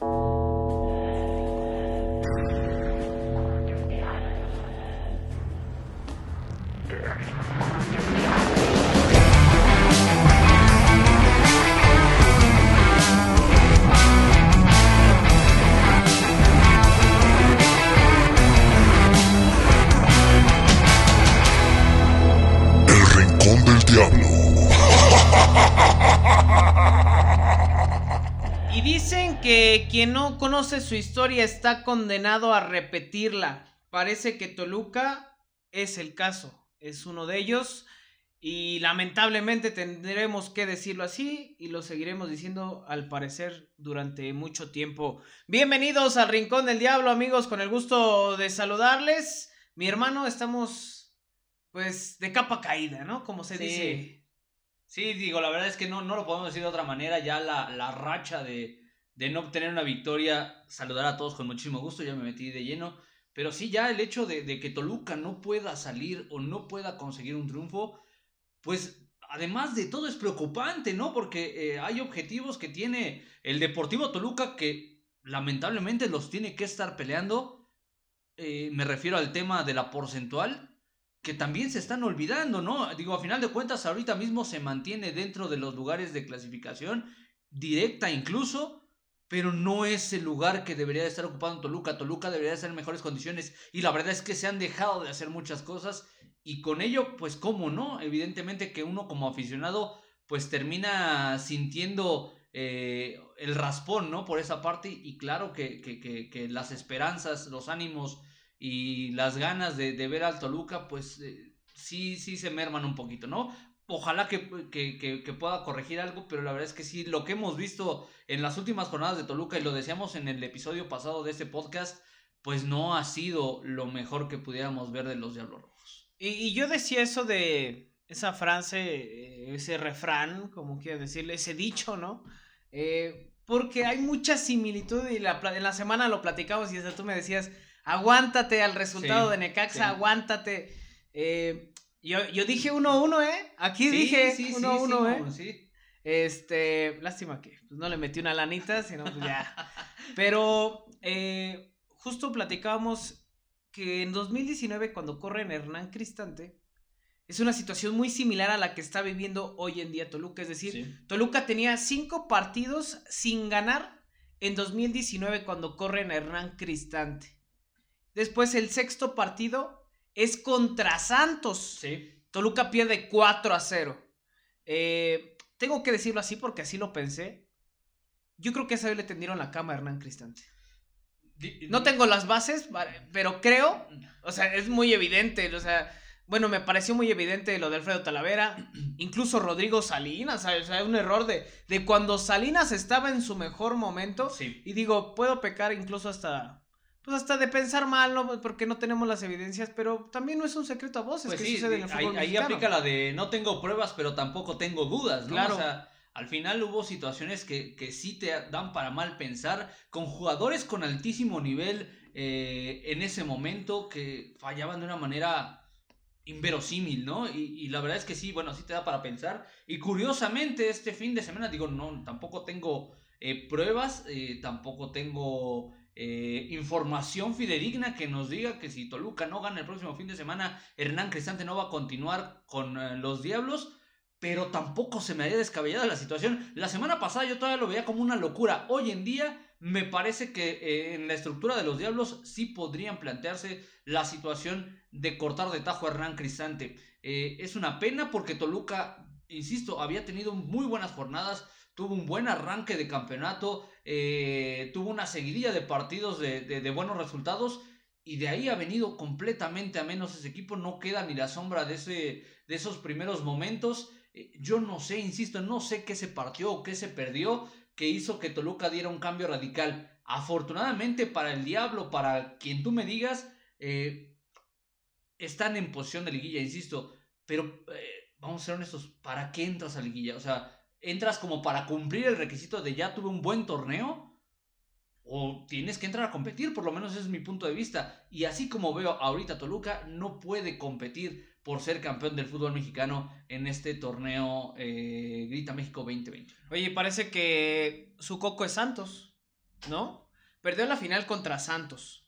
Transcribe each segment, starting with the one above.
El que quien no conoce su historia está condenado a repetirla. Parece que Toluca es el caso, es uno de ellos. Y lamentablemente tendremos que decirlo así y lo seguiremos diciendo al parecer durante mucho tiempo. Bienvenidos al Rincón del Diablo amigos, con el gusto de saludarles. Mi hermano, estamos pues de capa caída, ¿no? Como se Sí. dice. Sí, digo, la verdad es que no, no lo podemos decir de otra manera. Ya la, la racha de, de no obtener una victoria, saludar a todos con muchísimo gusto, ya me metí de lleno. Pero sí, ya el hecho de, que Toluca no pueda salir o no pueda conseguir un triunfo, pues además de todo es preocupante, ¿no? Porque eh, hay objetivos que tiene el Deportivo Toluca que lamentablemente los tiene que estar peleando. Eh, me refiero al tema de la porcentual que también se están olvidando, ¿no? Digo, a final de cuentas, ahorita mismo se mantiene dentro de los lugares de clasificación, directa incluso, pero no es el lugar que debería de estar ocupando Toluca. Toluca debería de estar en mejores condiciones y la verdad es que se han dejado de hacer muchas cosas y con ello, pues, ¿cómo no? Evidentemente que uno como aficionado, pues termina sintiendo eh, el raspón, ¿no? Por esa parte y claro que, que, que, las esperanzas, los ánimos y las ganas de, de ver al Toluca, pues eh, sí, sí se merman un poquito, ¿no? Ojalá que, que, que, que pueda corregir algo, pero la verdad es que sí, lo que hemos visto en las últimas jornadas de Toluca, y lo decíamos en el episodio pasado de este podcast, pues no ha sido lo mejor que pudiéramos ver de los Diablos Rojos. Y, y yo decía eso de esa frase, eh, ese refrán, como quiero decirle, ese dicho, ¿no? Eh, porque hay mucha similitud y la, en la semana lo platicamos y hasta tú me decías, aguántate al resultado Sí, de Necaxa, sí. aguántate. Eh, yo, yo dije 1-1, ¿eh? Aquí dije 1-1, ¿eh? no, sí. Este, lástima que pues, no le metí una lanita, sino pues ya. Pero eh, justo platicábamos que en 2019, cuando corren Hernán Cristante, es una situación muy similar a la que está viviendo hoy en día Toluca. Es decir, Sí. Toluca tenía cinco partidos sin ganar en 2019 cuando corren Hernán Cristante. Después el sexto partido es contra Santos. Sí. Toluca pierde 4 a 0. Eh, tengo que decirlo así porque así lo pensé. Yo creo que esa vez le tendieron la cama a Hernán Cristante. No tengo las bases, pero creo, o sea, es muy evidente, o sea, bueno, me pareció muy evidente lo de Alfredo Talavera, incluso Rodrigo Salinas, o sea, un error de, de cuando Salinas estaba en su mejor momento. Sí. Y digo, puedo pecar incluso hasta, pues hasta de pensar mal, ¿no? Porque no tenemos las evidencias, pero también no es un secreto a voces Pues que sí, sucede en el ahí, fútbol ahí mexicano. aplica la de no tengo pruebas, pero tampoco tengo dudas, ¿no? Claro. O sea, al final hubo situaciones que, que sí te dan para mal pensar, con jugadores con altísimo nivel eh, en ese momento que fallaban de una manera inverosímil, ¿no? Y, y la verdad es que sí, bueno, sí te da para pensar. Y curiosamente, este fin de semana, digo, no, tampoco tengo eh, pruebas, eh, tampoco tengo eh, información fidedigna que nos diga que si Toluca no gana el próximo fin de semana, Hernán Cristante no va a continuar con eh, los Diablos. Pero tampoco se me haría descabellada la situación. La semana pasada yo todavía lo veía como una locura. Hoy en día me parece que eh, en la estructura de los Diablos sí podrían plantearse la situación de cortar de tajo a Hernán Cristante. Es una pena porque Toluca, insisto, había tenido muy buenas jornadas, tuvo un buen arranque de campeonato, eh, tuvo una seguidilla de partidos de, buenos resultados y de ahí ha venido completamente a menos ese equipo, no queda ni la sombra de, ese, de esos primeros momentos. Eh, yo no sé, insisto, no sé qué se partió o qué se perdió que hizo que Toluca diera un cambio radical. Afortunadamente para el Diablo, para quien tú me digas, eh, están en posición de liguilla, insisto, pero vamos a ser honestos, ¿para qué entras a liguilla? O sea, ¿entras como para cumplir el requisito de ya tuve un buen torneo? O tienes que entrar a competir, por lo menos ese es mi punto de vista. Y así como veo ahorita Toluca, no puede competir por ser campeón del fútbol mexicano en este torneo eh, Grita México 2020. Oye, parece que su coco es Santos. ¿no? Perdió la final contra Santos.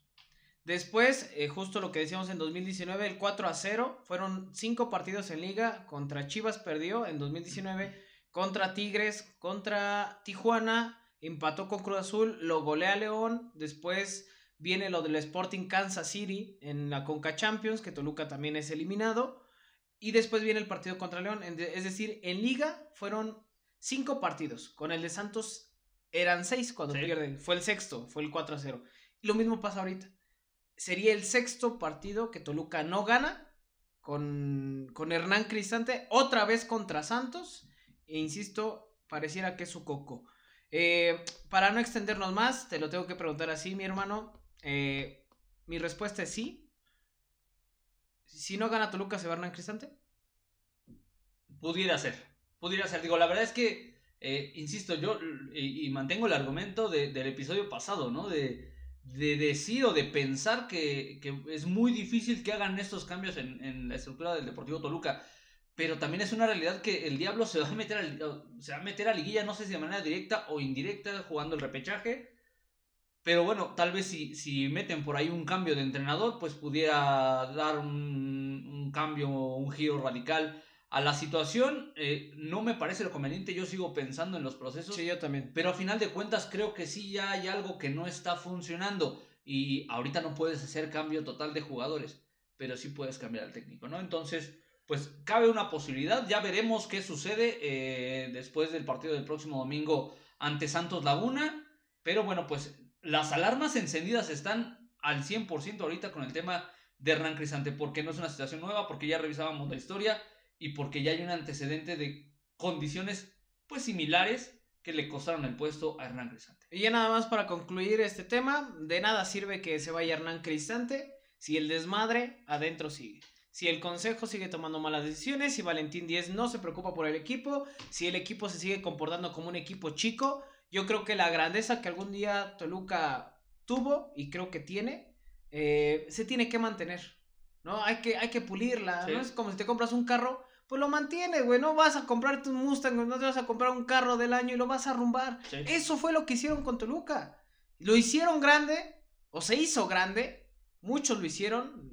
Después, eh, justo lo que decíamos en 2019, el 4 a 0, fueron cinco partidos en liga, contra Chivas perdió en 2019, contra Tigres, contra Tijuana, empató con Cruz Azul, lo golea León, después viene lo del Sporting Kansas City en la Conca Champions, que Toluca también es eliminado, y después viene el partido contra León, es decir, en liga fueron cinco partidos, con el de Santos eran seis cuando pierden, fue el sexto, fue el 4 a 0. Y lo mismo pasa ahorita sería el sexto partido que Toluca no gana con, con Hernán Cristante, otra vez contra Santos. E insisto, pareciera que es su coco. Eh, para no extendernos más, te lo tengo que preguntar así, mi hermano. Eh, mi respuesta es sí. Si no gana Toluca, ¿se va Hernán Cristante? Pudiera ser. Pudiera ser. Digo, la verdad es que, eh, insisto, yo y, mantengo el argumento del episodio pasado, ¿no? De, de decir o de pensar que, es muy difícil que hagan estos cambios en, la estructura del Deportivo Toluca. Pero también es una realidad que el Diablo se va a meter a, se va a, meter a liguilla, no sé si de manera directa o indirecta, jugando el repechaje. Pero bueno, tal vez si, si meten por ahí un cambio de entrenador, pues pudiera dar un, un cambio, un giro radical a la situación eh, no me parece lo conveniente, yo sigo pensando en los procesos. Sí, yo también. Pero a final de cuentas creo que sí ya hay algo que no está funcionando y ahorita no puedes hacer cambio total de jugadores, pero sí puedes cambiar al técnico, ¿no? Entonces, pues cabe una posibilidad, ya veremos qué sucede eh, después del partido del próximo domingo ante Santos Laguna, pero bueno, pues las alarmas encendidas están al 100% ahorita con el tema de Hernán Crisante, porque no es una situación nueva, porque ya revisábamos la historia y porque ya hay un antecedente de condiciones pues similares que le costaron el puesto a Hernán Cristante. Y ya nada más para concluir este tema, de nada sirve que se vaya Hernán Cristante si el desmadre adentro sigue. Si el consejo sigue tomando malas decisiones, si Valentín Díez no se preocupa por el equipo, si el equipo se sigue comportando como un equipo chico, yo creo que la grandeza que algún día Toluca tuvo y creo que tiene, eh, se tiene que mantener. ¿no? Hay que, hay que pulirla. ¿no? Es como si te compras un carro, pues lo mantiene, güey. No vas a comprarte un Mustang, no te vas a comprar un carro del año y lo vas a arrumbar. Eso fue lo que hicieron con Toluca. Lo hicieron grande, o se hizo grande, muchos lo hicieron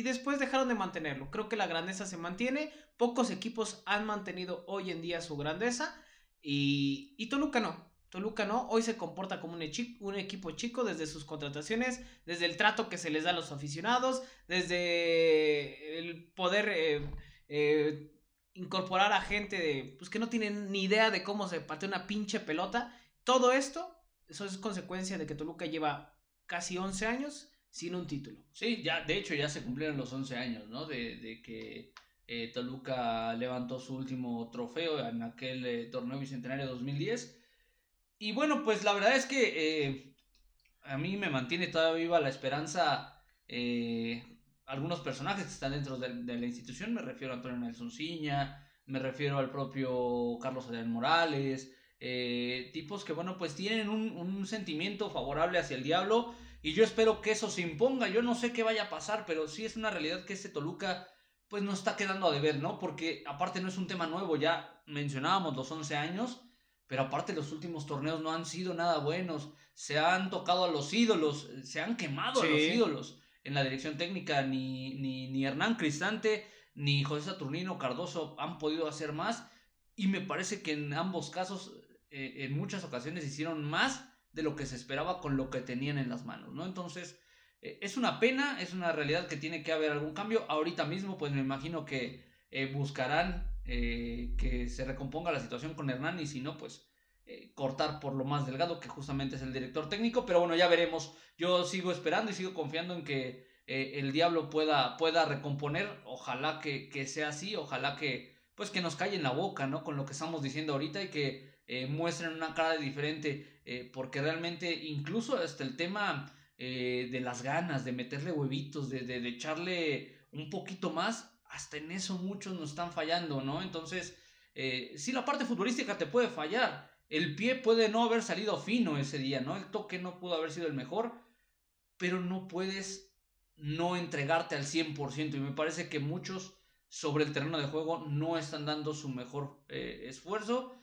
y después dejaron de mantenerlo. Creo que la grandeza se mantiene. Pocos equipos han mantenido hoy en día su grandeza y, y Toluca no. Toluca no, hoy se comporta como un, equipo chico desde sus contrataciones, desde el trato que se les da a los aficionados, desde el poder eh, eh, incorporar a gente de, pues que no tienen ni idea de cómo se patea una pinche pelota. Todo esto, eso es consecuencia de que Toluca lleva casi 11 años sin un título. Sí, ya, de hecho ya se cumplieron los 11 años, ¿no? De, que eh, Toluca levantó su último trofeo en aquel eh, torneo bicentenario 2010. Y bueno, pues la verdad es que a mí me mantiene todavía viva la esperanza algunos personajes que están dentro de, la institución, me refiero a Antonio Nelson Ciña, me refiero al propio Carlos Adrián Morales, eh, tipos que, bueno, pues tienen un, sentimiento favorable hacia el diablo y yo espero que eso se imponga, yo no sé qué vaya a pasar, pero sí es una realidad que este Toluca pues no está quedando a deber, ¿no? Porque aparte no es un tema nuevo, ya mencionábamos los 11 años, pero aparte los últimos torneos no han sido nada buenos, se han tocado a los ídolos, se han quemado a los ídolos en la dirección técnica, ni, ni, Hernán Cristante, ni José Saturnino Cardoso han podido hacer más. Y me parece que en ambos casos, eh, en muchas ocasiones, hicieron más de lo que se esperaba con lo que tenían en las manos, ¿no? Entonces, eh, es una pena, es una realidad que tiene que haber algún cambio. Ahorita mismo, pues me imagino que eh, buscarán que se recomponga la situación con Hernán y si no, pues eh, cortar por lo más delgado, que justamente es el director técnico, pero bueno, ya veremos. Yo sigo esperando y sigo confiando en que eh, el Diablo pueda, pueda recomponer, ojalá que, sea así, ojalá que pues que nos calle en la boca, ¿no? Con lo que estamos diciendo ahorita y que eh, muestren una cara diferente, porque realmente incluso hasta el tema de las ganas, de meterle huevitos, de, de, echarle un poquito más, hasta en eso muchos nos están fallando, ¿no? Entonces, sí, la parte futbolística te puede fallar, el pie puede no haber salido fino ese día, ¿no? El toque no pudo haber sido el mejor, pero no puedes no entregarte al 100%. Y me parece que muchos sobre el terreno de juego no están dando su mejor eh, esfuerzo.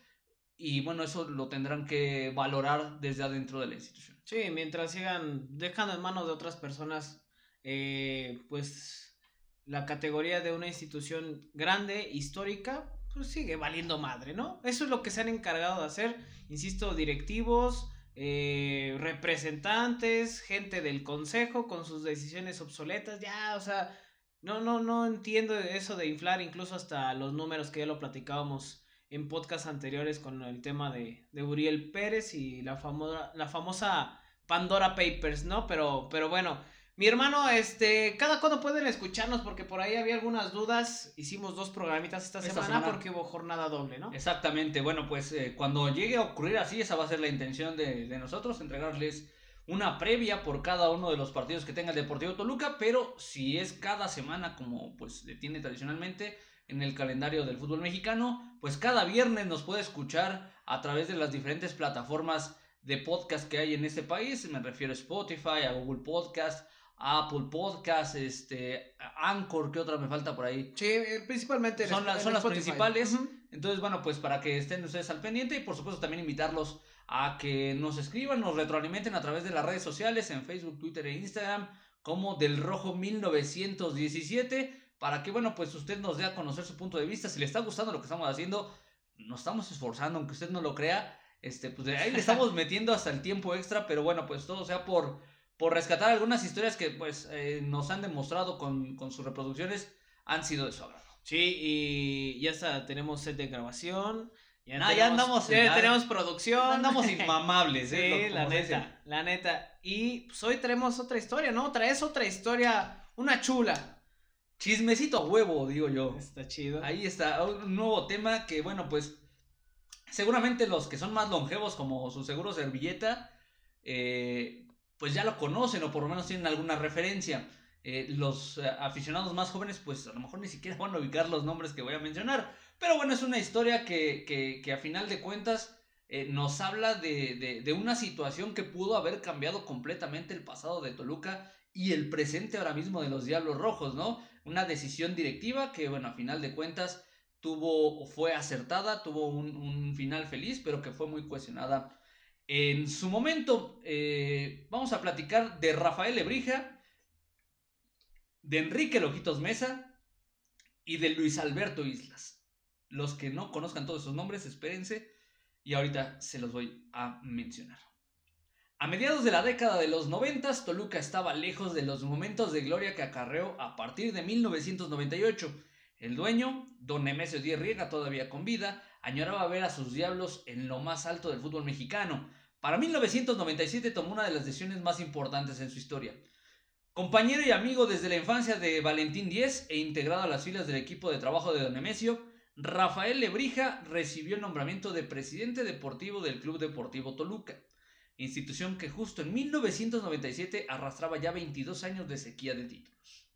Y bueno, eso lo tendrán que valorar desde adentro de la institución. Sí, mientras sigan dejando en manos de otras personas, eh, pues la categoría de una institución grande, histórica, pues sigue valiendo madre, ¿no? Eso es lo que se han encargado de hacer, insisto, directivos, eh, representantes, gente del consejo con sus decisiones obsoletas, ya, o sea, no, no, no entiendo eso de inflar incluso hasta los números que ya lo platicábamos en podcasts anteriores con el tema de, de Uriel Pérez y la, famosa la famosa Pandora Papers, ¿no? Pero, pero bueno, mi hermano, este, cada cuando pueden escucharnos, porque por ahí había algunas dudas. Hicimos dos programitas esta, semana, porque hubo jornada doble, ¿no? Exactamente. Bueno, pues eh, cuando llegue a ocurrir así, esa va a ser la intención de, de, nosotros, entregarles una previa por cada uno de los partidos que tenga el Deportivo Toluca, pero si es cada semana, como pues tiene tradicionalmente, en el calendario del fútbol mexicano, pues cada viernes nos puede escuchar a través de las diferentes plataformas de podcast que hay en este país, me refiero a Spotify, a Google Podcast, a Apple Podcast, este, Anchor, ¿qué otra me falta por ahí? Sí, eh, principalmente son, son las principales. Entonces, bueno, pues para que estén ustedes al pendiente y por supuesto también invitarlos a que nos escriban, nos retroalimenten a través de las redes sociales en Facebook, Twitter e Instagram como del Rojo 1917 para que, bueno, pues usted nos dé a conocer su punto de vista. Si le está gustando lo que estamos haciendo, nos estamos esforzando, aunque usted no lo crea. Este, pues ahí le estamos metiendo hasta el tiempo extra, pero bueno, pues todo sea por, por rescatar algunas historias que pues eh, nos han demostrado con, con, sus reproducciones han sido de su agrado. Sí, y ya está, tenemos set de grabación. Ya, nah, ya andamos. Ya tenemos producción. Andamos inmamables, ¿eh? Sí, la neta, la neta. Y pues hoy traemos otra historia, ¿no? Traes otra historia, una chula. Chismecito a huevo, digo yo. Está chido. Ahí está, un nuevo tema que, bueno, pues seguramente los que son más longevos, como su seguro servilleta, eh, pues ya lo conocen o por lo menos tienen alguna referencia. Eh, los eh, aficionados más jóvenes, pues a lo mejor ni siquiera van a ubicar los nombres que voy a mencionar. Pero bueno, es una historia que, que, que a final de cuentas nos habla de, de, de, una situación que pudo haber cambiado completamente el pasado de Toluca y el presente ahora mismo de los Diablos Rojos, ¿no? Una decisión directiva que, bueno, a final de cuentas tuvo, fue acertada, tuvo un, final feliz, pero que fue muy cuestionada en su momento. Eh, vamos a platicar de Rafael Lebrija, de Enrique Lojitos Mesa y de Luis Alberto Islas. Los que no conozcan todos esos nombres, espérense y ahorita se los voy a mencionar. A mediados de la década de los 90, Toluca estaba lejos de los momentos de gloria que acarreó a partir de 1998. El dueño, don Nemesio Díaz Riega, todavía con vida, añoraba ver a sus diablos en lo más alto del fútbol mexicano. Para 1997 tomó una de las decisiones más importantes en su historia. Compañero y amigo desde la infancia de Valentín Díez e integrado a las filas del equipo de trabajo de don Nemesio, Rafael Lebrija recibió el nombramiento de presidente deportivo del Club Deportivo Toluca institución que justo en 1997 arrastraba ya 22 años de sequía de títulos.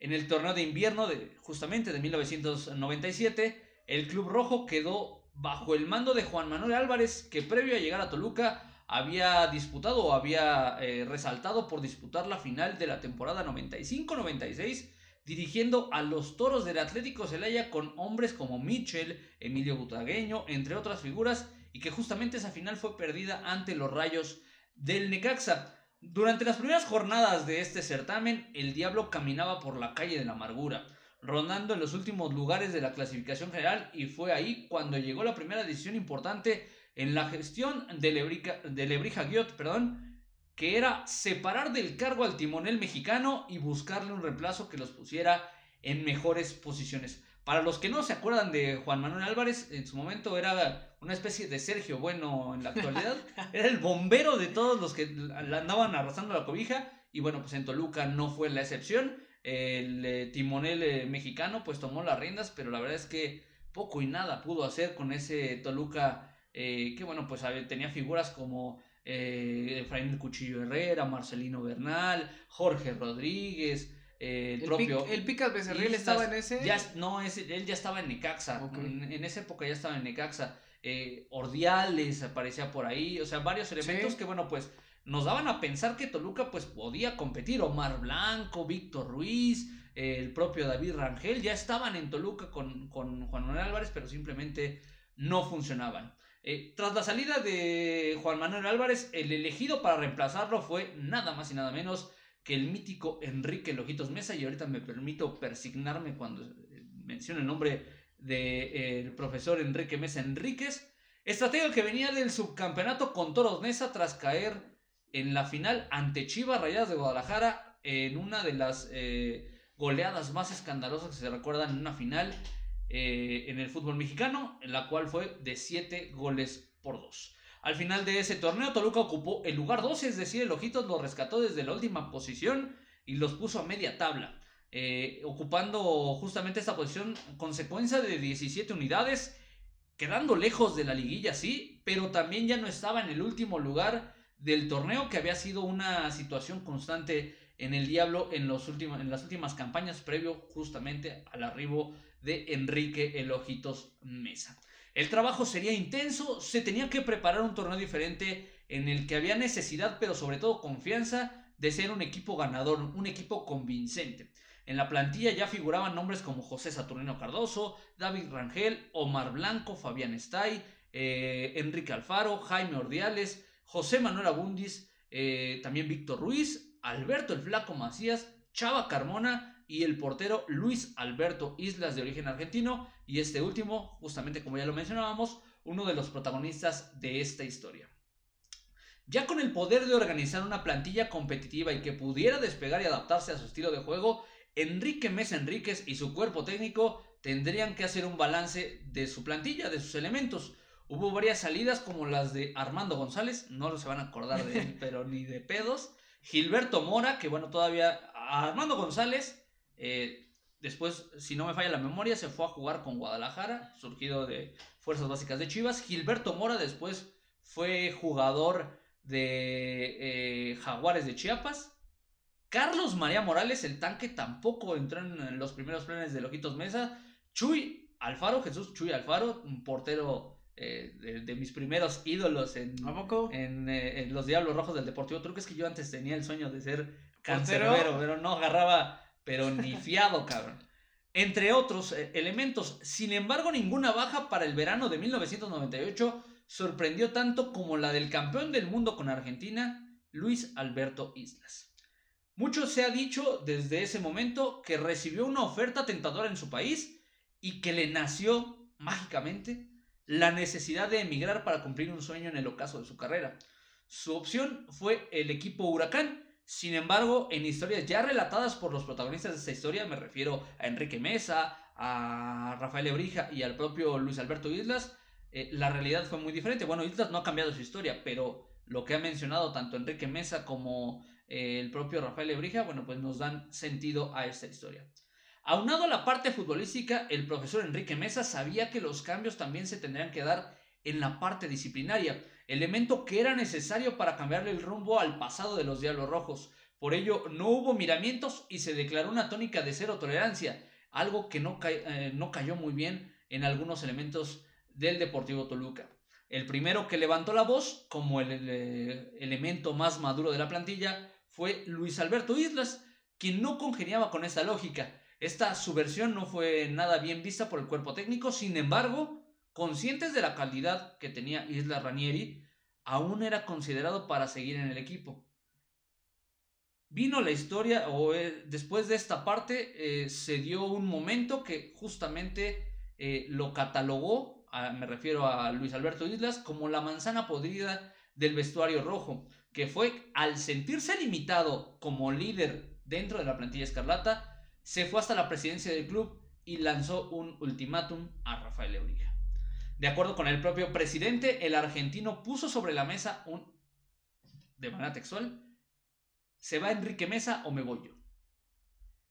En el torneo de invierno de justamente de 1997, el Club Rojo quedó bajo el mando de Juan Manuel Álvarez, que previo a llegar a Toluca había disputado o había eh, resaltado por disputar la final de la temporada 95-96 dirigiendo a los toros del Atlético Celaya con hombres como Michel, Emilio Butagueño, entre otras figuras, y que justamente esa final fue perdida ante los rayos del Necaxa. Durante las primeras jornadas de este certamen, el Diablo caminaba por la calle de la amargura, rondando en los últimos lugares de la clasificación general y fue ahí cuando llegó la primera decisión importante en la gestión de Lebrija, de Lebrija Guiot, perdón, que era separar del cargo al timonel mexicano y buscarle un reemplazo que los pusiera en mejores posiciones. Para los que no se acuerdan de Juan Manuel Álvarez, en su momento era una especie de Sergio Bueno en la actualidad. era el bombero de todos los que andaban arrasando la cobija. Y bueno, pues en Toluca no fue la excepción. El eh, timonel eh, mexicano pues tomó las riendas, pero la verdad es que poco y nada pudo hacer con ese Toluca eh, que bueno, pues tenía figuras como Efraín Cuchillo Herrera, Marcelino Bernal, Jorge Rodríguez, el, propio. ¿El Picas Becerril estaba en ese? Ya, no, ese, él ya estaba en Necaxa. En, esa época ya estaba en Necaxa. Eh, Ordiales aparecía por ahí. O sea, varios elementos que, bueno, pues nos daban a pensar que Toluca pues podía competir. Omar Blanco, Víctor Ruiz, el propio David Rangel ya estaban en Toluca con, con Juan Manuel Álvarez, pero simplemente no funcionaban. Eh, tras la salida de Juan Manuel Álvarez, el elegido para reemplazarlo fue nada más y nada menos que el mítico Enrique Lojitos Mesa. Y ahorita me permito persignarme cuando eh, menciono el nombre del profesor Enrique Mesa Enríquez. Estratega que venía del subcampeonato con Toros Nesa tras caer en la final ante Chivas Rayadas de Guadalajara en una de las eh, goleadas más escandalosas que se recuerdan en una final eh, en el fútbol mexicano, en la cual fue de 7 goles por 2. Al final de ese torneo, Toluca ocupó el lugar 12, es decir, el Ojitos lo rescató desde la última posición y los puso a media tabla, eh, ocupando justamente esta posición consecuencia de 17 unidades, quedando lejos de la liguilla, sí, pero también ya no estaba en el último lugar del torneo, que había sido una situación constante en el Diablo en, los en las últimas campañas, previo justamente al arribo de Enrique Elojitos Mesa. El trabajo sería intenso, se tenía que preparar un torneo diferente en el que había necesidad, pero sobre todo confianza, de ser un equipo ganador, un equipo convincente. En la plantilla ya figuraban nombres como José Saturnino Cardoso, David Rangel, Omar Blanco, Fabián Estay, eh, Enrique Alfaro, Jaime Ordiales, José Manuel Abundis, eh, también Víctor Ruiz, Alberto el Flaco Macías, Chava Carmona y el portero Luis Alberto Islas de origen argentino. Y este último, justamente como ya lo mencionábamos, uno de los protagonistas de esta historia. Ya con el poder de organizar una plantilla competitiva y que pudiera despegar y adaptarse a su estilo de juego, Enrique Mesa Enríquez y su cuerpo técnico tendrían que hacer un balance de su plantilla, de sus elementos. Hubo varias salidas como las de Armando González, no se van a acordar de él, pero ni de pedos. Gilberto Mora, que bueno, todavía Armando González, eh, después, si no me falla la memoria, se fue a jugar con Guadalajara, surgido de Fuerzas Básicas de Chivas. Gilberto Mora después fue jugador de eh, Jaguares de Chiapas. Carlos María Morales, el tanque, tampoco entró en los primeros planes de Lojitos Mesa. Chuy Alfaro, Jesús Chuy Alfaro, un portero eh, de, mis primeros ídolos en, eh, En, los Diablos Rojos del Deportivo Truco. Es que yo antes tenía el sueño de ser cancerbero, pero no agarraba, pero ni fiado, cabrón. Entre otros eh, elementos. Sin embargo, ninguna baja para el verano de 1998 sorprendió tanto como la del campeón del mundo con Argentina, Luis Alberto Islas. Mucho se ha dicho desde ese momento que recibió una oferta tentadora en su país y que le nació mágicamente la necesidad de emigrar para cumplir un sueño en el ocaso de su carrera. Su opción fue el equipo Huracán. Sin embargo, en historias ya relatadas por los protagonistas de esta historia, me refiero a Enrique Mesa, a Rafael Ebrija y al propio Luis Alberto Islas, eh, la realidad fue muy diferente. Bueno, Islas no ha cambiado su historia, pero lo que ha mencionado tanto Enrique Mesa como eh, el propio Rafael Ebrija, bueno, pues nos dan sentido a esta historia. Aunado a la parte futbolística, el profesor Enrique Mesa sabía que los cambios también se tendrían que dar en la parte disciplinaria, elemento que era necesario para cambiarle el rumbo al pasado de los Diablos Rojos. Por ello, no hubo miramientos y se declaró una tónica de cero tolerancia, algo que no, eh, no cayó muy bien en algunos elementos del Deportivo Toluca. El primero que levantó la voz, como el, el elemento más maduro de la plantilla, fue Luis Alberto Islas, quien no congeniaba con esta lógica esta subversión no fue nada bien vista por el cuerpo técnico, sin embargo, conscientes de la calidad que tenía Isla Ranieri, aún era considerado para seguir en el equipo. Vino la historia, o eh, después de esta parte, eh, se dio un momento que justamente eh, lo catalogó, me refiero a Luis Alberto Islas, como la manzana podrida del vestuario rojo, que fue al sentirse limitado como líder dentro de la plantilla escarlata, se fue hasta la presidencia del club y lanzó un ultimátum a Rafael Euriga. De acuerdo con el propio presidente, el argentino puso sobre la mesa un, de manera textual, ¿se va Enrique Mesa o me voy yo?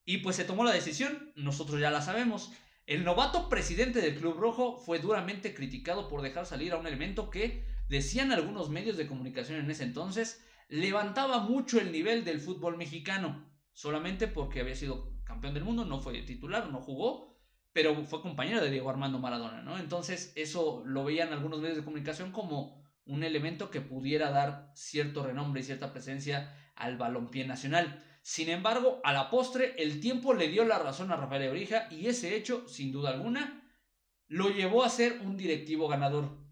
Y pues se tomó la decisión, nosotros ya la sabemos. El novato presidente del Club Rojo fue duramente criticado por dejar salir a un elemento que, decían algunos medios de comunicación en ese entonces, levantaba mucho el nivel del fútbol mexicano, solamente porque había sido campeón del mundo, no fue titular, no jugó, pero fue compañero de Diego Armando Maradona, ¿no? Entonces eso lo veían algunos medios de comunicación como un elemento que pudiera dar cierto renombre y cierta presencia al balompié nacional. Sin embargo, a la postre, el tiempo le dio la razón a Rafael Ebrija y ese hecho, sin duda alguna, lo llevó a ser un directivo ganador.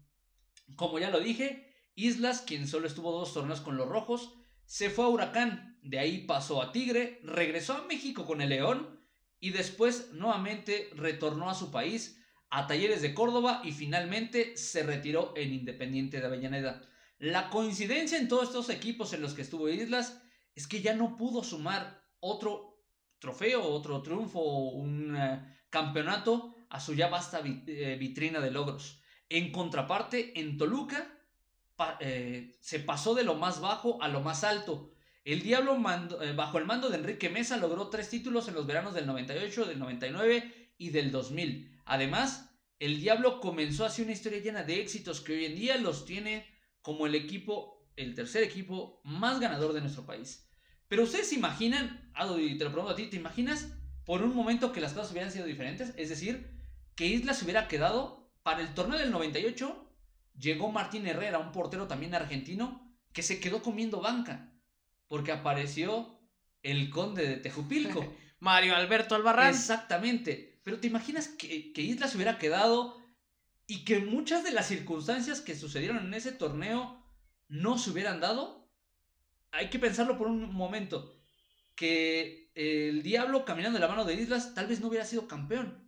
Como ya lo dije, Islas, quien solo estuvo dos torneos con los Rojos, se fue a Huracán, de ahí pasó a Tigre, regresó a México con el León y después nuevamente retornó a su país, a Talleres de Córdoba y finalmente se retiró en Independiente de Avellaneda. La coincidencia en todos estos equipos en los que estuvo Islas es que ya no pudo sumar otro trofeo, otro triunfo, un eh, campeonato a su ya vasta eh, vitrina de logros. En contraparte, en Toluca eh, se pasó de lo más bajo a lo más alto. El Diablo bajo el mando de Enrique Mesa logró tres títulos en los veranos del 98, del 99 y del 2000. Además, el Diablo comenzó así una historia llena de éxitos que hoy en día los tiene como el equipo, el tercer equipo más ganador de nuestro país. Pero ustedes se imaginan, Ado, y te lo pregunto a ti, ¿te imaginas por un momento que las cosas hubieran sido diferentes? Es decir, que Isla se hubiera quedado para el torneo del 98, llegó Martín Herrera, un portero también argentino, que se quedó comiendo banca, porque apareció el conde de Tejupilco. Mario Alberto Albarrán. Exactamente. Pero ¿te imaginas que, que Isla se hubiera quedado y que muchas de las circunstancias que sucedieron en ese torneo no se hubieran dado, hay que pensarlo por un momento. Que el Diablo caminando de la mano de Islas tal vez no hubiera sido campeón.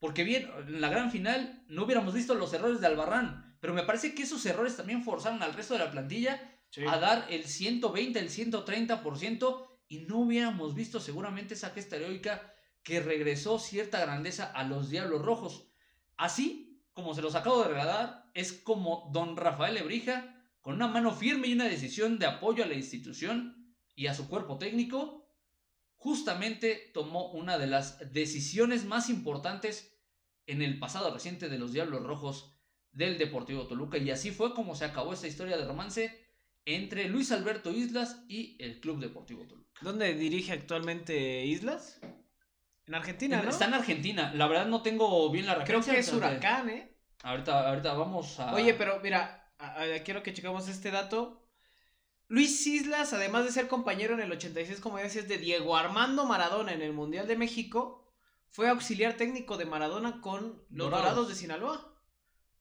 Porque bien, en la gran final no hubiéramos visto los errores de Albarrán. Pero me parece que esos errores también forzaron al resto de la plantilla a dar el 120, el 130% y no hubiéramos visto seguramente esa gesta heroica que regresó cierta grandeza a los Diablos Rojos. Así, como se los acabo de regalar, es como don Rafael Lebrija, con una mano firme y una decisión de apoyo a la institución y a su cuerpo técnico, justamente tomó una de las decisiones más importantes en el pasado reciente de los Diablos Rojos del Deportivo Toluca. Y así fue como se acabó esta historia de romance entre Luis Alberto Islas y el Club Deportivo Toluca. ¿Dónde dirige actualmente Islas? En Argentina, ¿no? Está en Argentina. La verdad no tengo bien la referencia. Creo que es Huracán, ¿eh? Ahorita, ahorita vamos a... Oye, pero mira, quiero que checamos este dato. Luis Islas, además de ser compañero en el 86, como decías, de Diego Armando Maradona en el Mundial de México, fue auxiliar técnico de Maradona con los Dorados, de Sinaloa.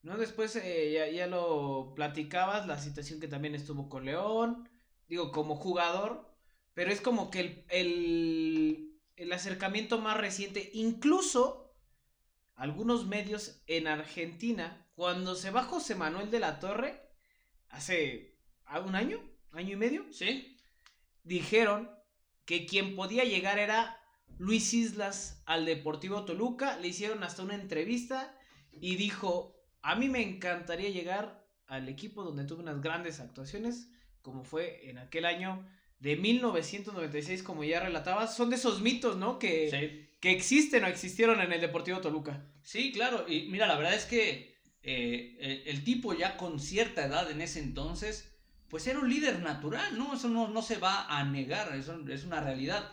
¿No? Después eh, ya, ya, lo platicabas, la situación que también estuvo con León, digo, como jugador, pero es como que el el acercamiento más reciente, incluso algunos medios en Argentina, cuando se va José Manuel de la Torre, hace un año, año y medio, ¿sí? Dijeron que quien podía llegar era Luis Islas al Deportivo Toluca, le hicieron hasta una entrevista y dijo, a mí me encantaría llegar al equipo donde tuve unas grandes actuaciones, como fue en aquel año de 1996, como ya relatabas, son de esos mitos, ¿no? Que, que existen o existieron en el Deportivo Toluca. Sí, claro, y mira, la verdad es que eh, el, tipo ya con cierta edad en ese entonces, pues era un líder natural, ¿no? Eso no, no se va a negar, eso es una realidad.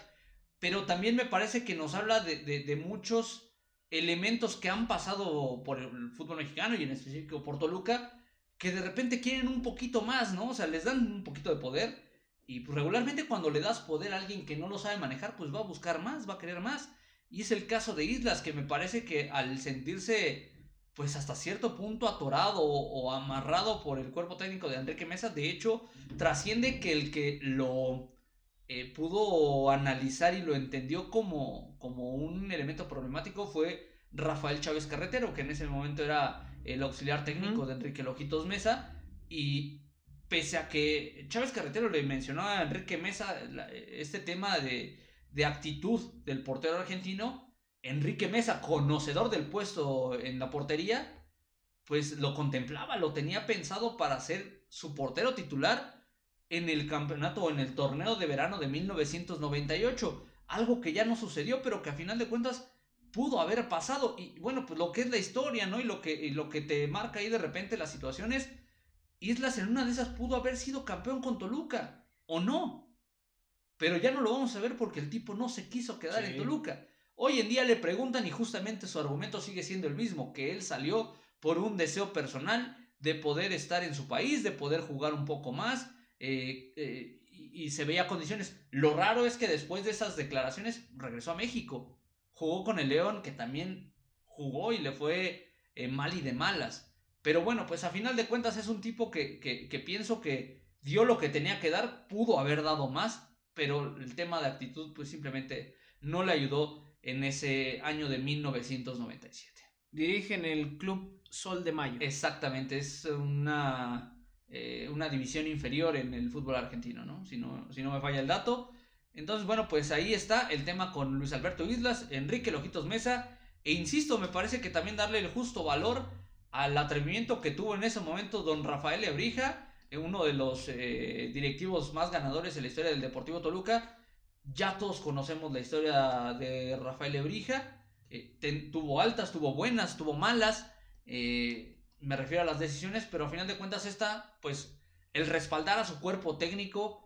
Pero también me parece que nos habla de, de muchos elementos que han pasado por el fútbol mexicano y en específico por Toluca, que de repente quieren un poquito más, ¿no? O sea, les dan un poquito de poder y pues regularmente cuando le das poder a alguien que no lo sabe manejar, pues va a buscar más, va a querer más. Y es el caso de Islas, que me parece que al sentirse pues hasta cierto punto atorado o, amarrado por el cuerpo técnico de Enrique Mesa, de hecho, trasciende que el que lo eh, pudo analizar y lo entendió como, como un elemento problemático fue Rafael Chávez Carretero, que en ese momento era el auxiliar técnico de Enrique Lojitos Mesa. Y pese a que Chávez Carretero le mencionó a Enrique Mesa este tema de, actitud del portero argentino, Enrique Mesa, conocedor del puesto en la portería, pues lo contemplaba, lo tenía pensado para ser su portero titular en el campeonato o en el torneo de verano de 1998. Algo que ya no sucedió, pero que a final de cuentas pudo haber pasado. Y bueno, pues lo que es la historia, ¿no? Y lo que, y lo que te marca ahí de repente las situaciones Islas en una de esas pudo haber sido campeón con Toluca, o no. Pero ya no lo vamos a ver porque el tipo no se quiso quedar en Toluca. Hoy en día le preguntan y justamente su argumento sigue siendo el mismo, que él salió por un deseo personal de poder estar en su país, de poder jugar un poco más, eh, eh, y, se veía condiciones. Lo raro es que después de esas declaraciones regresó a México, jugó con el León, que también jugó y le fue eh, mal y de malas. Pero bueno, pues a final de cuentas es un tipo que, que, pienso que dio lo que tenía que dar, pudo haber dado más, pero el tema de actitud pues simplemente no le ayudó en ese año de 1997. Dirige en el Club Sol de Mayo. Exactamente, es una, eh, una división inferior en el fútbol argentino, ¿no? Si, ¿no? si no me falla el dato. Entonces, bueno, pues ahí está el tema con Luis Alberto Islas, Enrique Lojitos Mesa, e insisto, me parece que también darle el justo valor al atrevimiento que tuvo en ese momento don Rafael Ebrija, eh, uno de los eh, directivos más ganadores en la historia del Deportivo Toluca. Ya todos conocemos la historia de Rafael Ebrija. Eh, tuvo altas, tuvo buenas, tuvo malas. me refiero a las decisiones, pero a final de cuentas esta, pues el respaldar a su cuerpo técnico,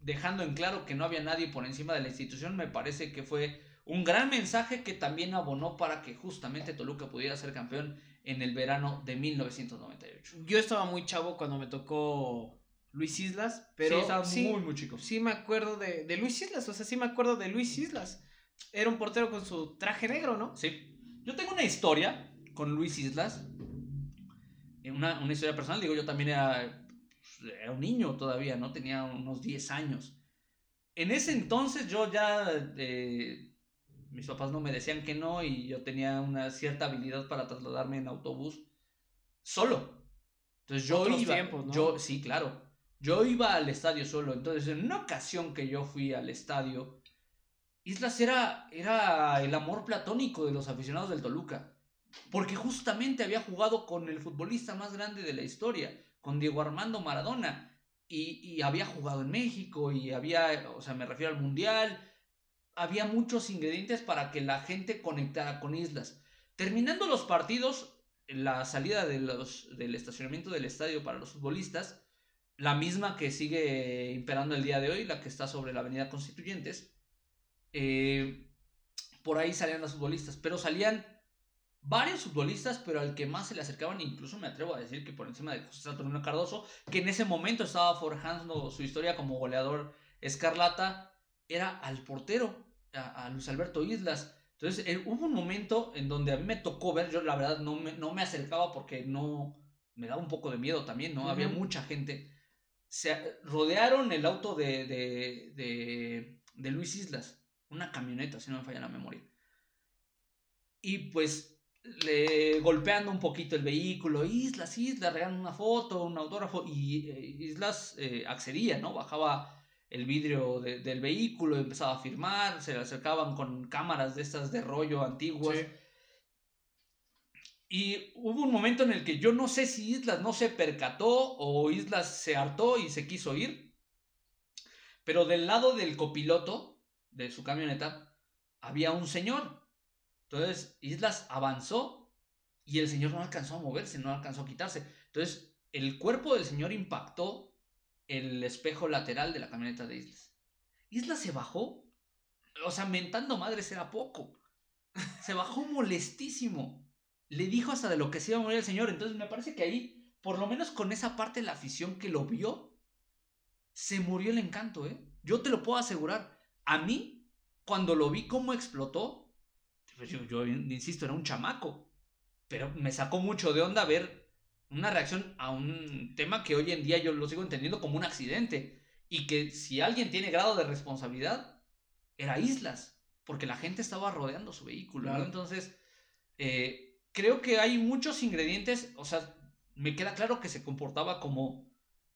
dejando en claro que no había nadie por encima de la institución, me parece que fue un gran mensaje que también abonó para que justamente Toluca pudiera ser campeón en el verano de 1998. Yo estaba muy chavo cuando me tocó Luis Islas, pero sí, estaba muy, muy chico. Sí me acuerdo de, de, Luis Islas, o sea, sí me acuerdo de Luis Islas. Era un portero con su traje negro, ¿no? Sí. Yo tengo una historia con Luis Islas, eh, una, una historia personal, digo, yo también era, era un niño todavía, ¿no? Tenía unos 10 años. En ese entonces yo ya eh, mis papás no me decían que no y yo tenía una cierta habilidad para trasladarme en autobús solo. Entonces yo iba, yo sí, claro. Yo iba al estadio solo. Entonces, en una ocasión que yo fui al estadio, Islas era, era el amor platónico de los aficionados del Toluca. Porque justamente había jugado con el futbolista más grande de la historia, con Diego Armando Maradona. Y, había jugado en México y había, o sea, me refiero al Mundial, había muchos ingredientes para que la gente conectara con Islas. Terminando los partidos, la salida de los, del estacionamiento del estadio para los futbolistas, la misma que sigue imperando el día de hoy, la que está sobre la avenida Constituyentes, eh, por ahí salían los futbolistas, pero salían varios futbolistas, pero al que más se le acercaban, incluso me atrevo a decir que por encima de José Saturnino Cardoso, que en ese momento estaba forjando su historia como goleador escarlata, era al portero, a, Luis Alberto Islas. Entonces, eh, hubo un momento en donde a mí me tocó ver, yo la verdad no me, no me acercaba porque no, me daba un poco de miedo también, ¿no? Había mucha gente. Se rodearon el auto de, de, de, Luis Islas, una camioneta, si no me falla la memoria. Y pues le golpeando un poquito el vehículo, Islas, Islas, regalan una foto, un autógrafo, y eh, Islas eh, accedía, ¿no? Bajaba el vidrio del vehículo, empezaba a firmar, se le acercaban con cámaras de estas de rollo antiguas. Y hubo un momento en el que yo no sé si Islas no se percató o Islas se hartó y se quiso ir. Pero del lado del copiloto de su camioneta había un señor. Entonces Islas avanzó y el señor no alcanzó a moverse, no alcanzó a quitarse. Entonces el cuerpo del señor impactó el espejo lateral de la camioneta de Islas. Islas se bajó, o sea, mentando madres era poco. Se bajó molestísimo. Le dijo hasta de lo que se iba a morir el señor. Entonces me parece que ahí, por lo menos con esa parte de la afición que lo vio, se murió el encanto, ¿eh? Yo te lo puedo asegurar. A mí, cuando lo vi cómo explotó, pues yo, yo insisto, era un chamaco. Pero me sacó mucho de onda ver una reacción a un tema que hoy en día yo lo sigo entendiendo como un accidente. Y que si alguien tiene grado de responsabilidad, era Islas, porque la gente estaba rodeando su vehículo. Entonces, eh, creo que hay muchos ingredientes, o sea, me queda claro que se comportaba como,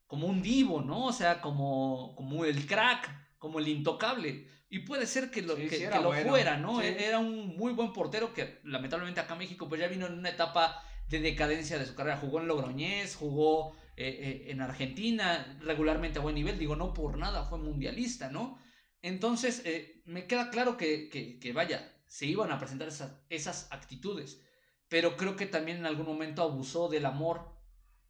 como un divo, ¿no? O sea, como, como el crack, como el intocable. Y puede ser que lo, que, lo fuera, ¿no? Era un muy buen portero que lamentablemente acá en México pues ya vino en una etapa de decadencia de su carrera. Jugó en Logroñés, jugó eh, eh, en Argentina, regularmente a buen nivel. Digo, no por nada, fue mundialista, ¿no? Entonces, eh, me queda claro que, que, vaya, se iban a presentar esas, esas actitudes. Pero creo que también en algún momento abusó del amor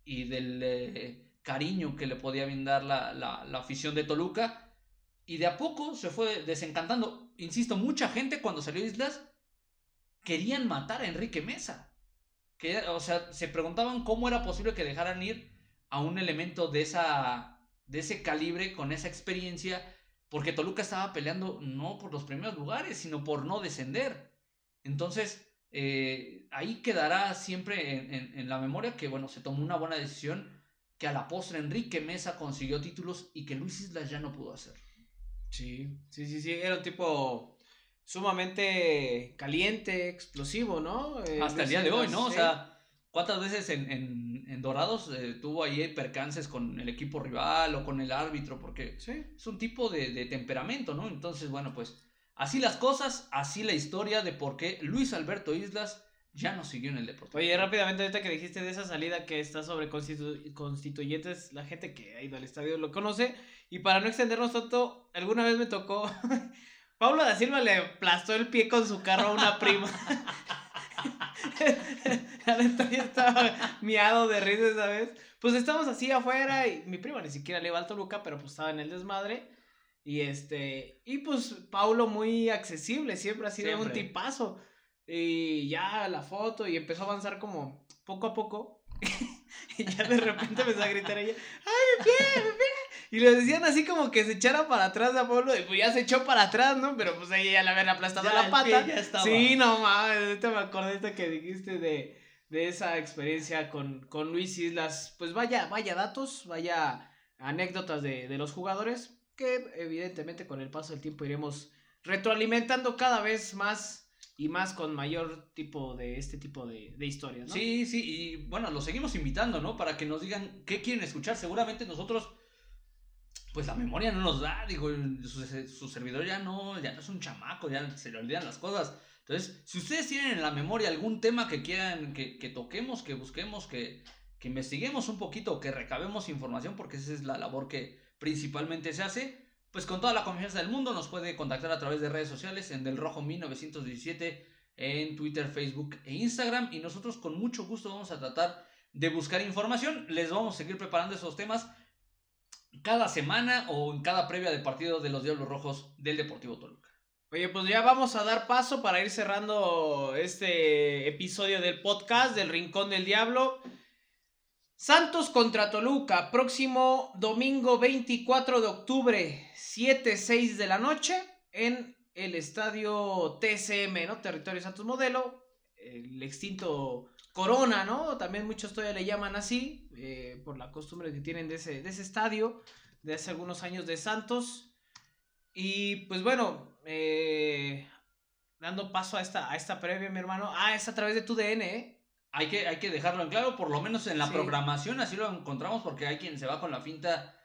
y del cariño que le podía brindar la, la, la afición de Toluca. Y de a poco se fue desencantando. Insisto, mucha gente cuando salió Islas querían matar a Enrique Mesa o sea, se preguntaban cómo era posible que dejaran ir a un elemento de, esa, de ese calibre, con esa experiencia, porque Toluca estaba peleando no por los primeros lugares, sino por no descender. Entonces, eh, ahí quedará siempre en, en, la memoria que, bueno, se tomó una buena decisión, que a la postre Enrique Mesa consiguió títulos y que Luis Islas ya no pudo hacer. Sí, sí, sí, sí, era un tipo sumamente caliente, explosivo, ¿no? Eh, Hasta el día de hoy, ¿no? O sea, ¿cuántas veces en, Dorados eh, tuvo ahí percances con el equipo rival o con el árbitro? Porque es un tipo de, de temperamento, ¿no? Entonces, bueno, pues Así las cosas, así la historia de por qué Luis Alberto Islas ya no siguió en el deporte. Oye, rápidamente, ahorita que dijiste de esa salida que está sobre constituyentes, la gente que ha ido al estadio lo conoce. Y para no extendernos tanto, alguna vez me tocó. Pablo da Silva le aplastó el pie con su carro a una prima. la neta ya estaba miado de risa esa vez. Pues estamos así afuera y mi prima ni siquiera le iba al Toluca, pero pues estaba en el desmadre. Y este, y pues Paulo muy accesible, siempre ha sido un tipazo. Y ya la foto y empezó a avanzar como poco a poco. y ya de repente empezó a gritar ella, ¡ay, mi pie, mi pie! Y le decían así como que se echara para atrás a Pablo y pues ya se echó para atrás, ¿no? Pero pues ella ya le habían aplastado la pata. Sí, no mames, ahorita me acordé de que dijiste de, de esa experiencia con, con Luis Islas. Pues vaya, vaya datos, vaya anécdotas de, de los jugadores que evidentemente con el paso del tiempo iremos retroalimentando cada vez más y más con mayor tipo de este tipo de, de historias, ¿no? Sí, sí, y bueno, los seguimos invitando, ¿no? Para que nos digan qué quieren escuchar. Seguramente nosotros, pues la memoria no nos da, digo, su, servidor ya no, ya no es un chamaco, ya se le olvidan las cosas. Entonces, si ustedes tienen en la memoria algún tema que quieran que, que toquemos, que busquemos, que, que investiguemos un poquito, que recabemos información, porque esa es la labor que, principalmente se hace, pues con toda la confianza del mundo nos puede contactar a través de redes sociales en Del Rojo 1917 en Twitter, Facebook e Instagram y nosotros con mucho gusto vamos a tratar de buscar información. Les vamos a seguir preparando esos temas cada semana o en cada previa de partido de los Diablos Rojos del Deportivo Toluca. Oye, pues ya vamos a dar paso para ir cerrando este episodio del podcast del Rincón del Diablo. Santos contra Toluca, próximo domingo 24 de octubre, 7-6 de la noche, en el estadio TCM, ¿no? Territorio Santos Modelo, el extinto Corona, ¿no? También muchos todavía le llaman así, eh, por la costumbre que tienen de ese, de ese estadio, de hace algunos años de Santos. Y pues bueno, eh, dando paso a esta, a esta previa, mi hermano. Ah, es a través de tu DN, ¿eh? Hay que, hay que dejarlo en claro, por lo menos en la programación así lo encontramos, porque hay quien se va con la finta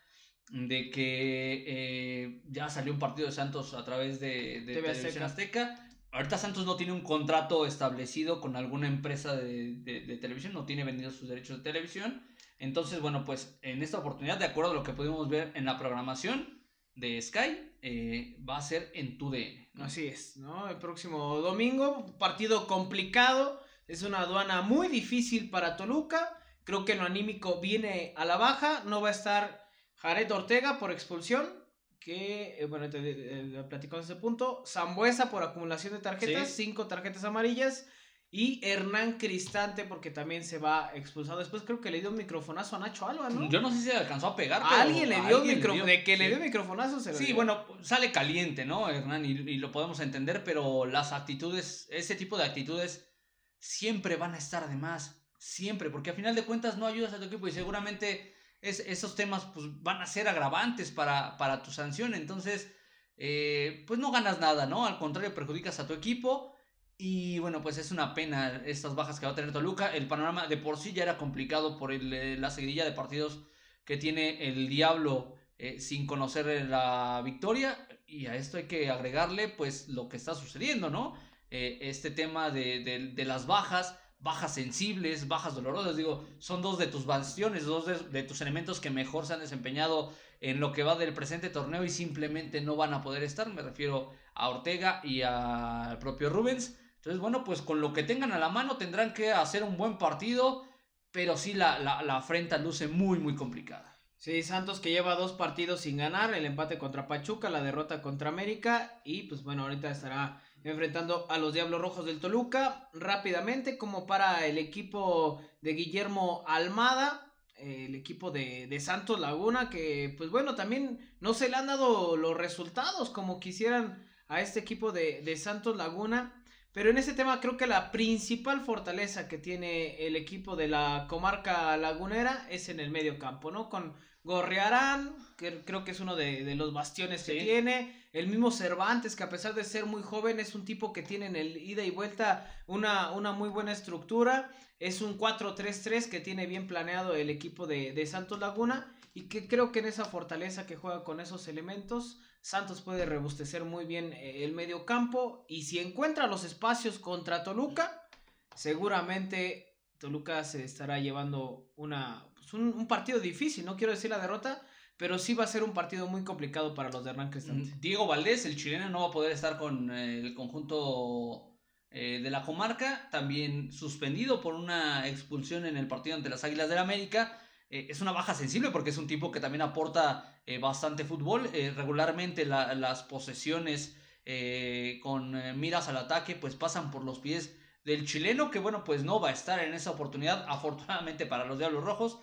de que eh, ya salió un partido de Santos a través de, de Televisión Azteca. Ahorita Santos no tiene un contrato establecido con alguna empresa de, televisión, no tiene vendidos sus derechos de televisión. Entonces, bueno, pues en esta oportunidad, de acuerdo a lo que pudimos ver en la programación de Sky, eh, va a ser en tu DN. Así es, ¿no? El próximo domingo, partido complicado es una aduana muy difícil para Toluca. Creo que lo anímico viene a la baja. No va a estar Jared Ortega por expulsión. Que, eh, bueno, te, te, platico en ese punto. Zambuesa por acumulación de tarjetas. Cinco tarjetas amarillas. Y Hernán Cristante, porque también se va expulsado. Después creo que le dio un microfonazo a Nacho Alba, ¿no? Yo no sé si alcanzó a pegar. alguien le dio un micrófono. De que le dio microfonazo se Sí, bueno, sale caliente, ¿no, Hernán? y, lo podemos entender, pero las actitudes, ese tipo de actitudes siempre van a estar de más. Siempre, porque a final de cuentas no ayudas a tu equipo y seguramente es, esos temas pues, van a ser agravantes para, para tu sanción. Entonces, eh, pues no ganas nada, ¿no? Al contrario, perjudicas a tu equipo. Y bueno, pues es una pena estas bajas que va a tener Toluca. El panorama de por sí ya era complicado por eh, la seguidilla de partidos que tiene el Diablo eh, sin conocer la victoria. Y a esto hay que agregarle pues lo que está sucediendo, ¿no? Eh, este tema de, las bajas, bajas sensibles, bajas dolorosas. Digo, son dos de tus bastiones, dos de, tus elementos que mejor se han desempeñado en lo que va del presente torneo y simplemente no van a poder estar. Me refiero a Ortega y al propio Rubens. Entonces, bueno, pues con lo que tengan a la mano tendrán que hacer un buen partido, pero sí la, la, la afrenta luce muy, muy complicada. Sí, Santos que lleva dos partidos sin ganar, el empate contra Pachuca, la derrota contra América y pues bueno, ahorita estará enfrentando a los Diablos Rojos del Toluca rápidamente como para el equipo de Guillermo Almada, el equipo de, Santos Laguna, que pues bueno, también no se le han dado los resultados como quisieran a este equipo de, Santos Laguna. Pero en ese tema creo que la principal fortaleza que tiene el equipo de la comarca lagunera es en el medio campo, ¿no? Con Gorriarán, que creo que es uno de, los bastiones que tiene. El mismo Cervantes, que a pesar de ser muy joven, es un tipo que tiene en el ida y vuelta una, una muy buena estructura. Es un 4-3-3 que tiene bien planeado el equipo de, de Santos Laguna. Y que creo que en esa fortaleza que juega con esos elementos Santos puede rebustecer muy bien eh, el medio campo y si encuentra los espacios contra Toluca, seguramente Toluca se estará llevando una, pues, un, partido difícil, no quiero decir la derrota, pero sí va a ser un partido muy complicado para los de Hernán. Mm, Diego Valdés, el chileno, no va a poder estar con eh, el conjunto eh, de la comarca, también suspendido por una expulsión en el partido ante las Águilas del América. es una baja sensible porque es un tipo que también aporta eh, bastante fútbol. Eh, regularmente las posesiones eh, con miras al ataque pues pasan por los pies del chileno que bueno pues no va a estar en esa oportunidad afortunadamente para los Diablos Rojos.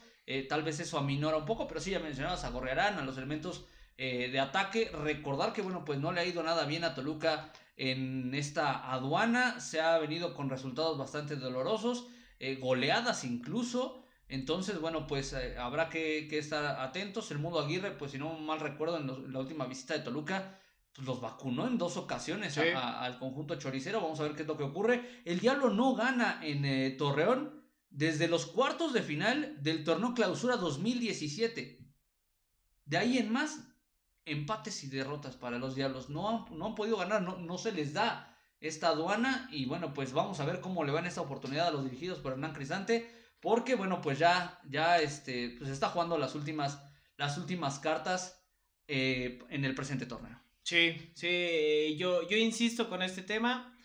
Tal vez eso aminora un poco, pero sí ya mencionabas a Gorrearán, a los elementos de ataque. Recordar que bueno pues no le ha ido nada bien a Toluca en esta aduana. Se ha venido con resultados bastante dolorosos, goleadas incluso. Entonces, bueno, pues eh, habrá que, estar atentos. El Mundo Aguirre, pues si no mal recuerdo, en, la última visita de Toluca, pues los vacunó en dos ocasiones al conjunto choricero. Vamos a ver qué es lo que ocurre. El Diablo no gana en eh, Torreón desde los cuartos de final del torneo Clausura 2017. De ahí en más, empates y derrotas para los Diablos. No han, no han podido ganar, no, no se les da esta aduana. Y bueno, pues vamos a ver cómo le van esta oportunidad a los dirigidos por Hernán Cristante porque, bueno, pues ya, ya este, pues está jugando las últimas, las últimas cartas eh, en el presente torneo. Sí, sí, yo, yo insisto con este tema.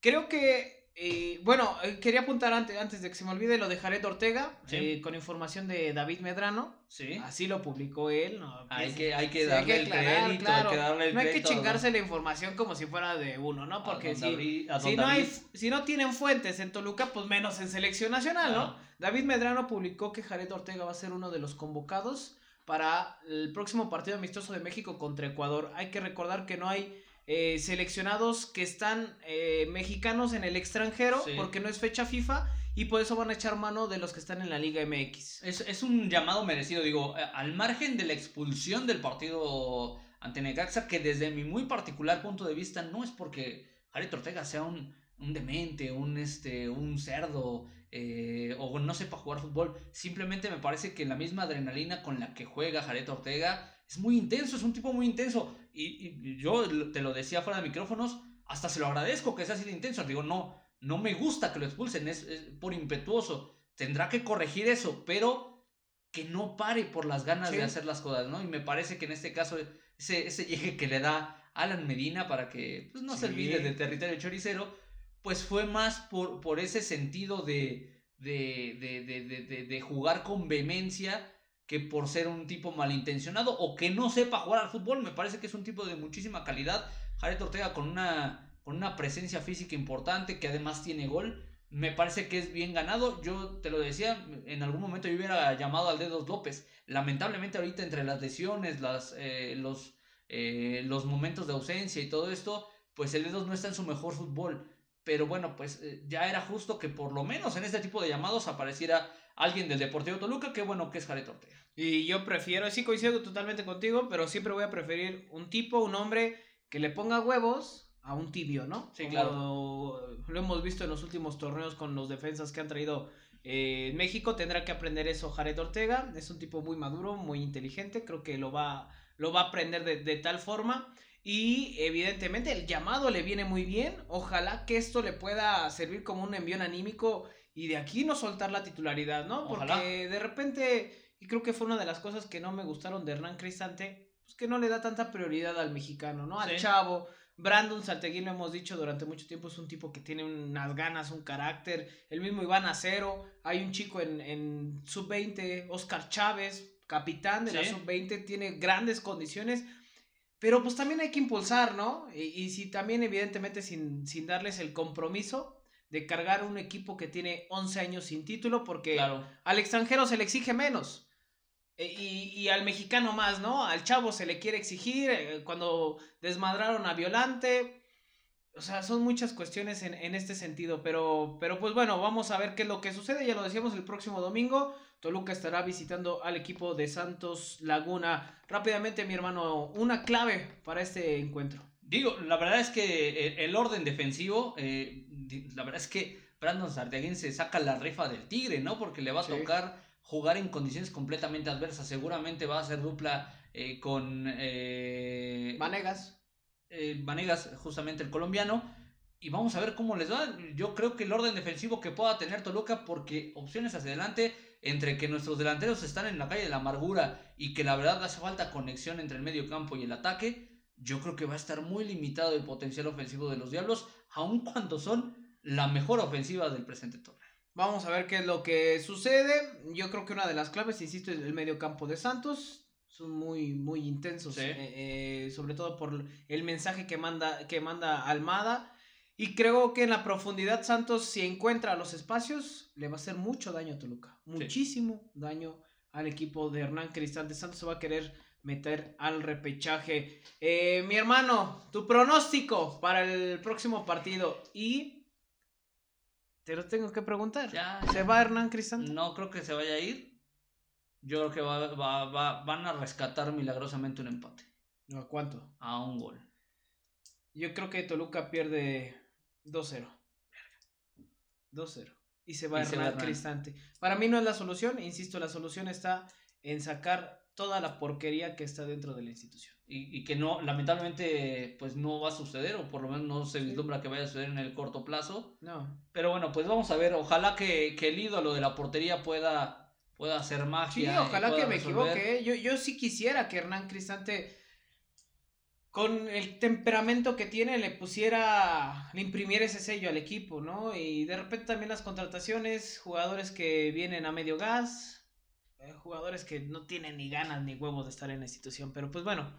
Creo que eh, bueno, eh, quería apuntar antes, antes de que se me olvide lo de Jared Ortega, eh, con información de David Medrano. Sí. Así lo publicó él. hay, que, hay que darle el crédito, hay que darle No hay que chingarse la información como si fuera de uno, ¿no? Porque si, si, no hay, si no tienen fuentes en Toluca, pues menos en selección nacional, ¿no? David Medrano publicó que Jared Ortega va a ser uno de los convocados para el próximo partido amistoso de México contra Ecuador. Hay que recordar que no hay eh, seleccionados que están eh, mexicanos en el extranjero, porque no es fecha FIFA, y por eso van a echar mano de los que están en la Liga MX. Es, un llamado merecido, digo, al margen de la expulsión del partido ante Necaxa, que desde mi muy particular punto de vista no es porque Jared Ortega sea un, un demente, un, este, un cerdo, eh, o no sepa jugar fútbol. Simplemente me parece que la misma adrenalina con la que juega Jared Ortega es muy intenso, es un tipo muy intenso. Y, yo te lo decía fuera de micrófonos, hasta se lo agradezco que sea así de intenso. Digo, no, no me gusta que lo expulsen, es, por impetuoso. Tendrá que corregir eso, pero que no pare por las ganas de hacer las cosas, ¿no? Y me parece que en este caso, ese, ese eje que le da Alan Medina para que pues, no se olvide del territorio choricero, pues fue más por, por ese sentido de, de, de, de jugar con vehemencia que por ser un tipo malintencionado o que no sepa jugar al fútbol. Me parece que es un tipo de muchísima calidad. Jared Ortega con una, con una presencia física importante que además tiene gol. Me parece que es bien ganado. Yo te lo decía, en algún momento yo hubiera llamado al Dedos López. Lamentablemente ahorita entre las lesiones, las, eh, los, eh, los momentos de ausencia y todo esto, pues el Dedos no está en su mejor fútbol. Pero bueno, pues eh, ya era justo que por lo menos en este tipo de llamados apareciera alguien del Deportivo Toluca, qué bueno que es Jared Ortega. Y yo prefiero, sí coincido totalmente contigo, pero siempre voy a preferir un tipo, un hombre que le ponga huevos a un tibio, ¿no? Sí, claro. Lo hemos visto en los últimos torneos con los defensas que han traído eh, México. Tendrá que aprender eso Jared Ortega. Es un tipo muy maduro, muy inteligente. Creo que lo va, lo va a aprender de, de tal forma. Y evidentemente el llamado le viene muy bien. Ojalá que esto le pueda servir como un envión anímico y de aquí no soltar la titularidad, ¿no? Porque de repente, y creo que fue una de las cosas que no me gustaron de Hernán Cristante, pues que no le da tanta prioridad al mexicano, ¿no? Al chavo. Brandon Salteguín, lo hemos dicho durante mucho tiempo, es un tipo que tiene unas ganas, un carácter. El mismo Iván Acero. Hay un chico en, en sub-20, Oscar Chávez, capitán de la sub-20, tiene grandes condiciones. Pero pues también hay que impulsar, ¿no? Y, y si también, evidentemente, sin, sin darles el compromiso, de cargar un equipo que tiene 11 años sin título porque al extranjero se le exige menos. E, y, al mexicano más, ¿no? Al chavo se le quiere exigir. Eh, cuando desmadraron a Violante, o sea, son muchas cuestiones en, en, este sentido, pero, pero pues bueno, vamos a ver qué es lo que sucede. Ya lo decíamos el próximo domingo. Toluca estará visitando al equipo de Santos Laguna. Rápidamente, mi hermano, una clave para este encuentro. Digo, la verdad es que el, orden defensivo, eh, la verdad es que Brandon Sardiaguín se saca la rifa del Tigre, ¿no? Porque le va a tocar jugar en condiciones completamente adversas. Seguramente va a ser dupla eh, con... Eh, Vanegas. Eh, Vanegas, justamente el colombiano. Y vamos a ver cómo les va. Yo creo que el orden defensivo que pueda tener Toluca, porque opciones hacia adelante, entre que nuestros delanteros están en la calle de la amargura y que la verdad hace falta conexión entre el medio campo y el ataque, yo creo que va a estar muy limitado el potencial ofensivo de los Diablos, aun cuando son la mejor ofensiva del presente torneo. Vamos a ver qué es lo que sucede. Yo creo que una de las claves, insisto, es el medio campo de Santos son muy, muy intensos, eh, eh, sobre todo por el mensaje que manda, que manda Almada. Y creo que en la profundidad Santos, si encuentra los espacios, le va a hacer mucho daño a Toluca. Muchísimo daño al equipo de Hernán Cristante. Santos se va a querer meter al repechaje. Eh, mi hermano, tu pronóstico para el próximo partido. Y te lo tengo que preguntar. ¿Se va Hernán Cristante? No creo que se vaya a ir. Yo creo que van a rescatar milagrosamente un empate. ¿A cuánto? A un gol. Yo creo que Toluca pierde 2-0. 2-0. Y se va a Hernán Cristante. Para mí no es la solución, insisto, la solución está en sacar toda la porquería que está dentro de la institución. Y, que no, lamentablemente, pues no va a suceder, o por lo menos no se vislumbra que vaya a suceder en el corto plazo. No. Pero bueno, pues vamos a ver, ojalá que, que el ídolo de la portería pueda pueda hacer magia. Sí, ojalá que me equivoque. ¿eh? Yo, yo sí quisiera que Hernán Cristante, con el temperamento que tiene, le pusiera, le imprimiera ese sello al equipo, ¿no? Y de repente también las contrataciones, jugadores que vienen a medio gas, eh, jugadores que no tienen ni ganas ni huevos de estar en la institución, pero pues bueno.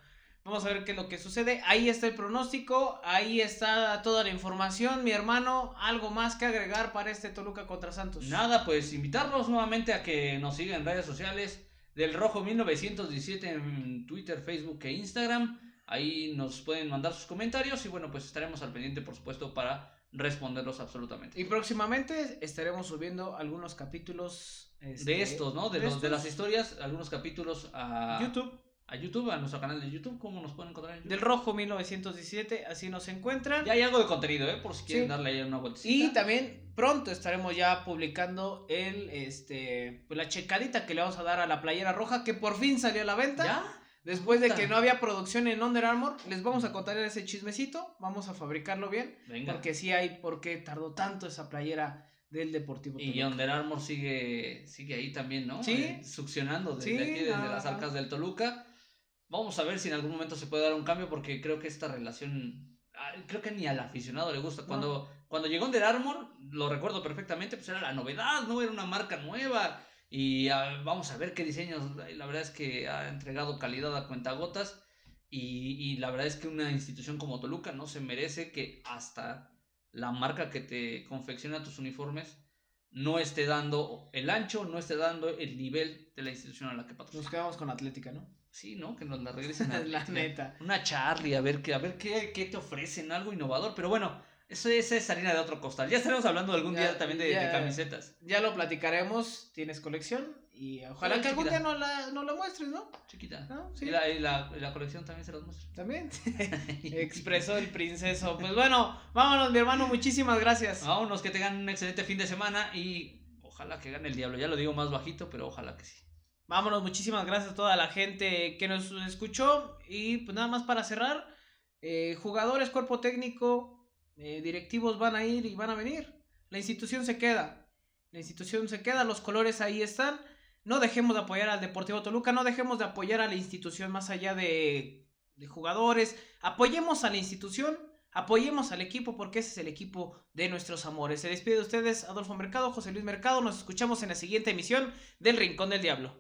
Vamos a ver qué es lo que sucede. Ahí está el pronóstico, ahí está toda la información, mi hermano. ¿Algo más que agregar para este Toluca contra Santos? Nada, pues invitarlos nuevamente a que nos sigan en redes sociales del Rojo 1917 en Twitter, Facebook e Instagram. Ahí nos pueden mandar sus comentarios y bueno, pues estaremos al pendiente, por supuesto, para responderlos absolutamente. Y próximamente estaremos subiendo algunos capítulos este, de estos, ¿no? De, los, de las historias, algunos capítulos a YouTube a YouTube, a nuestro canal de YouTube. ¿Cómo nos pueden encontrar en YouTube? Del Rojo 1917, así nos encuentran. Ya hay algo de contenido, ¿eh? Por si quieren darle ahí una vueltecita. Y también pronto estaremos ya publicando el, este, pues la checadita que le vamos a dar a la playera roja, que por fin salió a la venta. ¿Ya? Después de que no había producción en Under Armour, les vamos a contar ese chismecito. Vamos a fabricarlo bien. Venga. Porque sí hay por qué tardó tanto esa playera del Deportivo Y Under Armour sigue, sigue ahí también, ¿no? Sí. Eh, succionando desde aquí, desde las arcas del Toluca. Vamos a ver si en algún momento se puede dar un cambio porque creo que esta relación, ah, creo que ni al aficionado le gusta. Cuando, cuando llegó Under Armour, lo recuerdo perfectamente, pues era la novedad, ¿no? Era una marca nueva y ah, vamos a ver qué diseños. La verdad es que ha entregado calidad a cuentagotas y, y la verdad es que una institución como Toluca no se merece que hasta la marca que te confecciona tus uniformes no esté dando el ancho, no esté dando el nivel de la institución a la que patrocina. Nos quedamos con Atlética, ¿no? Sí, ¿no? Que nos la regresen a la neta. Una Charlie, a ver, qué, a ver qué, qué te ofrecen, algo innovador. Pero bueno, eso, esa es harina de otro costal. Ya estaremos hablando algún día también de, camisetas. Ya lo platicaremos. Tienes colección. Y ojalá que algún día no la, no la muestres, ¿no? Chiquita. ¿Sí? Y, la, y, la, la, colección también se las muestra. También. Expresó el princeso. Pues bueno, vámonos, mi hermano. Muchísimas gracias. Vámonos, que tengan un excelente fin de semana. Y ojalá que gane el diablo. Ya lo digo más bajito, pero ojalá que sí. Vámonos, muchísimas gracias a toda la gente que nos escuchó. Y pues nada más para cerrar, eh, jugadores, cuerpo técnico, eh, directivos van a ir y van a venir. La institución se queda. La institución se queda, los colores ahí están. No dejemos de apoyar al Deportivo Toluca, no dejemos de apoyar a la institución más allá de, de jugadores. Apoyemos a la institución, apoyemos al equipo porque ese es el equipo de nuestros amores. Se despide de ustedes Adolfo Mercado, José Luis Mercado. Nos escuchamos en la siguiente emisión del Rincón del Diablo.